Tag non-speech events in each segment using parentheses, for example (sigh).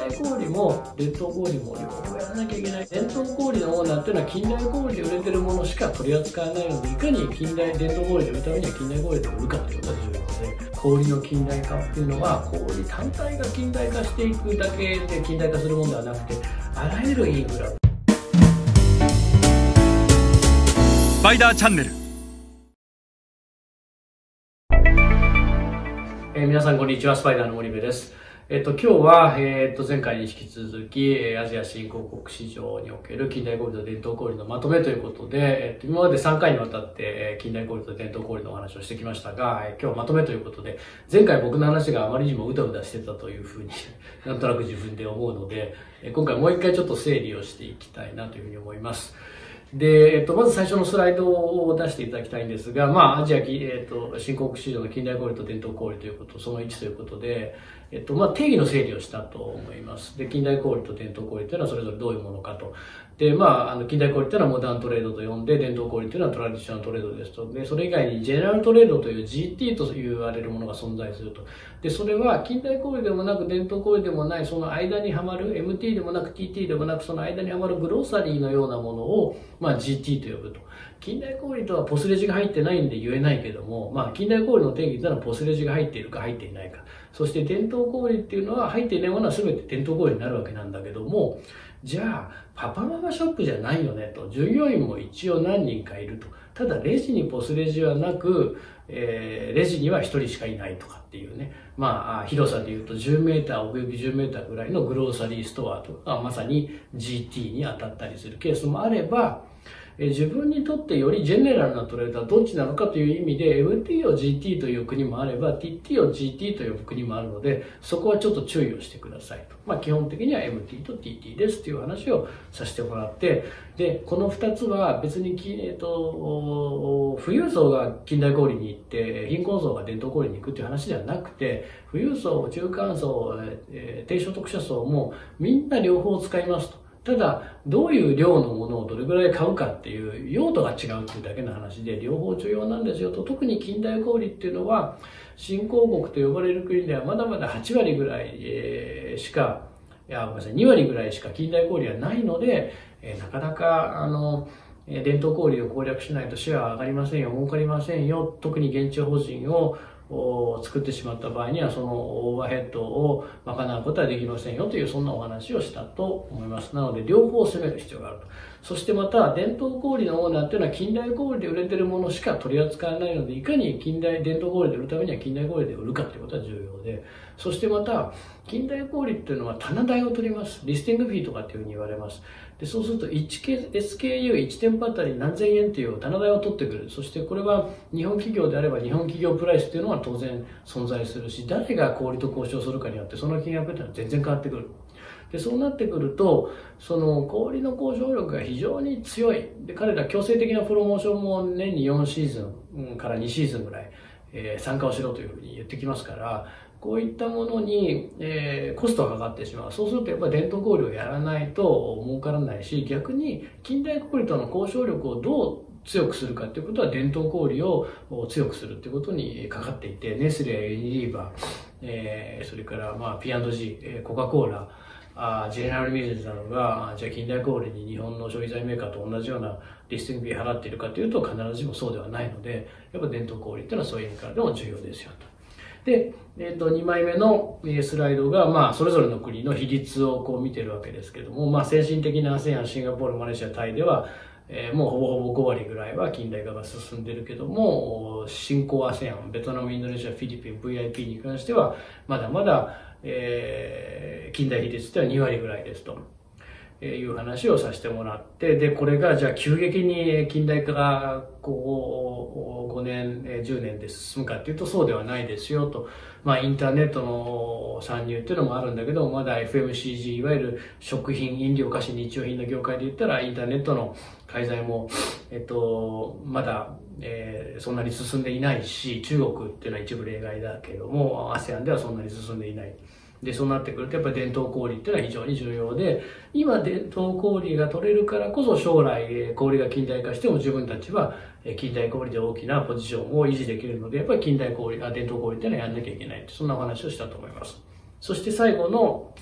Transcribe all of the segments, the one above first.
代小売も伝統小売も両方やらなきゃいけない伝統小売のオーナーっていうのは近代小売で売れてるものしか取り扱わないのでいかに近代伝統小売で売るためには近代小売で売るかということが重要で小売の近代化っていうのは小売単体が近代化していくだけで近代化するものではなくてあらゆるインフラスパイダーチャンネルえー、皆さんこんにちは、スパイダーの森部です。えっ、と、今日は、えっ、と、前回に引き続き、アジア新興国市場における近代小売と伝統小売のまとめということで、えっ、と、今まで3回にわたって、近代小売と伝統小売のお話をしてきましたが、え今日はまとめということで、前回僕の話があまりにもうだうだしてたというふうに (laughs) なんとなく自分で思うので、今回もう一回ちょっと整理をしていきたいなというふうに思います。で、えっと、まず最初のスライドを出していただきたいんですが、まあ、アジア、えっと、新興国市場の近代小売と伝統小売ということ、その1ということで、えっと、まあ、定義の整理をしたと思います。で、近代小売と伝統小売というのはそれぞれどういうものかと。で、まあ、あの、近代小売というのはモダントレードと呼んで、伝統小売というのはトラディショナルトレードですと。で、それ以外にジェネラルトレードという GT と言われるものが存在すると。で、それは近代小売でもなく伝統小売でもない、その間にはまる MT でもなく TT でもなく、その間にはまるグローサリーのようなものを、まあ GT と呼ぶと。近代小売とはポスレジが入ってないんで言えないけども、まあ近代小売の定義というのはポスレジが入っているか入っていないか。そして伝統小売っていうのは入っていないものは全て伝統小売になるわけなんだけども、じゃあ、パパママショップじゃないよねと。従業員も一応何人かいると。ただ、レジにポスレジはなく、えー、レジには1人しかいないとかっていうね。まあ、広さで言うと10メーター、奥行き10メーターぐらいのグローサリーストアとか、まさに GT に当たったりするケースもあれば、え自分にとってよりジェネラルなトレーダーどっちなのかという意味で MT を GT という国もあれば TT を GT という国もあるのでそこはちょっと注意をしてくださいと。まあ基本的には MT と TT ですという話をさせてもらってでこの2つは別に、えーと、富裕層が近代小売に行って貧困層が伝統小売に行くという話ではなくて富裕層中間層、えー、低所得者層もみんな両方使いますと。ただ、どういう量のものをどれぐらい買うかっていう用途が違うっていうだけの話で、両方重要なんですよと、特に近代小売っていうのは、新興国と呼ばれる国ではまだまだ8割ぐらい、えしか、いや、ごめんなさい、2割ぐらいしか近代小売はないので、えなかなか、あの、伝統小売を攻略しないとシェアは上がりませんよ、儲かりませんよ、特に現地法人をを作ってしまった場合にはそのオーバーヘッドを賄うことはできませんよというそんなお話をしたと思います。なので両方を攻める必要があると。そしてまた伝統小売のオーナーというのは近代小売で売れてるものしか取り扱わないのでいかに近代伝統小売で売るためには近代小売で売るかということは重要でそしてまた近代小売っていうのは棚代を取ります。リスティングフィーとかっていうふうに言われます。でそうすると 1SKU1 店舗あたり何千円という棚代を取ってくる。そしてこれは日本企業であれば日本企業プライスっていうのは当然存在するし、誰が小売と交渉するかによってその金額っていうのは全然変わってくる。で、そうなってくると、その小売の交渉力が非常に強い。で、彼ら強制的なプロモーションも年に4シーズンから2シーズンぐらい、えー、参加をしろというふうに言ってきますから、こういったものに、えー、コストがかかってしまう。そうするとやっぱり伝統小売をやらないと儲からないし、逆に近代小売との交渉力をどう強くするかということは伝統小売を強くするということにかかっていて、ネスレユニリーバー、えー、それからまあ P&G、コカ・コーラ、あジェネラルミルズなどが、じゃあ近代小売に日本の消費財メーカーと同じようなリスティングフィー払っているかというと必ずしもそうではないので、やっぱ伝統小売っていうのはそういう意味からでも重要ですよと。で、えっ、ー、と、2枚目のスライドが、まあ、それぞれの国の比率をこう見てるわけですけども、まあ、先進的な ASEAN、シンガポール、マレーシア、タイでは、えー、もうほぼほぼ5割ぐらいは近代化が進んでるけども、新興 ASEAN、ベトナム、インドネシア、フィリピン、VIP に関しては、まだまだ、えー、近代比率っては2割ぐらいですと。いう話をさせてもらって、で、これがじゃあ急激に近代化がこう5年、10年で進むかっていうとそうではないですよと。まあインターネットの参入っていうのもあるんだけど、まだ FMCG、いわゆる食品、飲料、菓子、日用品の業界で言ったらインターネットの介在も、えっと、まだ、えー、そんなに進んでいないし、中国っていうのは一部例外だけども、ASEAN ではそんなに進んでいない。で、そうなってくると、やっぱり伝統氷っていうのは非常に重要で、今伝統氷が取れるからこそ将来氷が近代化しても自分たちは近代氷で大きなポジションを維持できるので、やっぱり近代氷、あ伝統氷っていうのはやんなきゃいけないそんなお話をしたと思います。そして最後の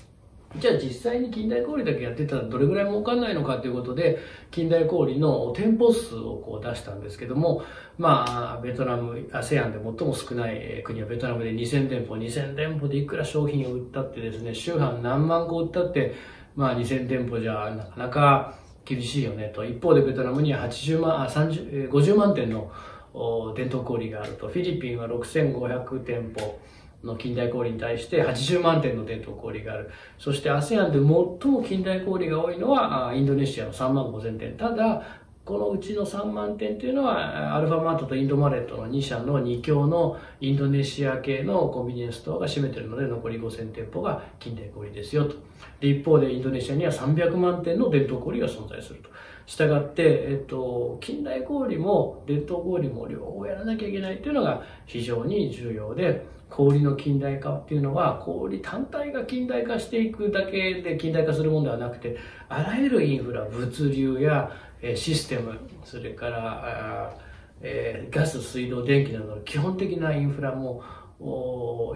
じゃあ実際に近代小売だけやってたらどれぐらい儲かんないのかということで、近代小売の店舗数をこう出したんですけども、まあ、ベトナム、ASEAN で最も少ない国はベトナムで2000店舗、2000店舗でいくら商品を売ったってですね、週半何万個売ったって、まあ2000店舗じゃなかなか厳しいよねと。一方でベトナムには80万、あ、30、50万店の伝統小売があると。フィリピンは6500店舗。の近代氷に対して80万点の伝統氷がある。そして ASEAN で最も近代氷が多いのはインドネシアの3万5000点。ただ、このうちの3万点というのは、アルファマートとインドマレットの2社の2強のインドネシア系のコンビニエンスストアが占めてるので、残り5000店舗が近代小売ですよと。で、一方でインドネシアには300万点の伝統小売が存在すると。したがって、えっと、近代小売も伝統小売も両方やらなきゃいけないっていうのが非常に重要で、氷の近代化っていうのは氷単体が近代化していくだけで近代化するものではなくてあらゆるインフラ物流やシステムそれからガス水道電気などの基本的なインフラも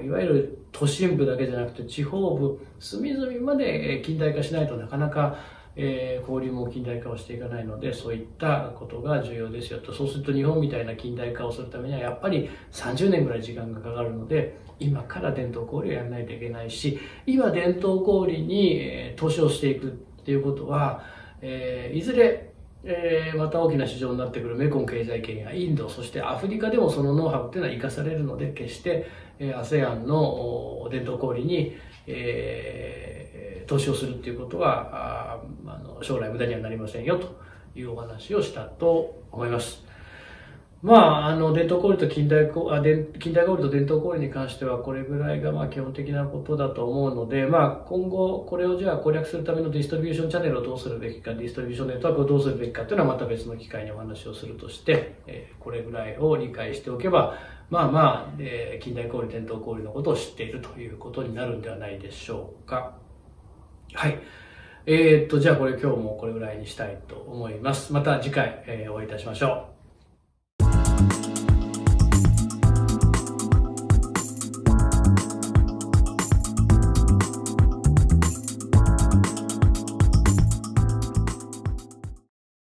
いわゆる都心部だけじゃなくて地方部隅々まで近代化しないとなかなかえ、交流も近代化をしていかないのでそういったことが重要ですよと。そうすると日本みたいな近代化をするためにはやっぱり30年ぐらい時間がかかるので今から伝統小売をやらないといけないし今伝統小売に、え、投資をしていくっていうことは、えー、いずれえー、また大きな市場になってくるメコン経済圏やインド、そしてアフリカでもそのノウハウっていうのは生かされるので、決して、え、ASEAN の伝統小売に、えー、投資をするっていうことは、ああの将来無駄にはなりませんよというお話をしたと思います。まあ、あの、伝統小売と近代小あ近代小売と伝統小売に関しては、これぐらいがまあ基本的なことだと思うので、まあ、今後、これをじゃあ攻略するためのディストリビューションチャンネルをどうするべきか、ディストリビューションネットワークをどうするべきかというのはまた別の機会にお話をするとして、えー、これぐらいを理解しておけば、まあまあ、えー、近代小売、伝統小売のことを知っているということになるんではないでしょうか。はい。えー、っと、じゃあこれ今日もこれぐらいにしたいと思います。また次回、えー、お会いいたしましょう。thank you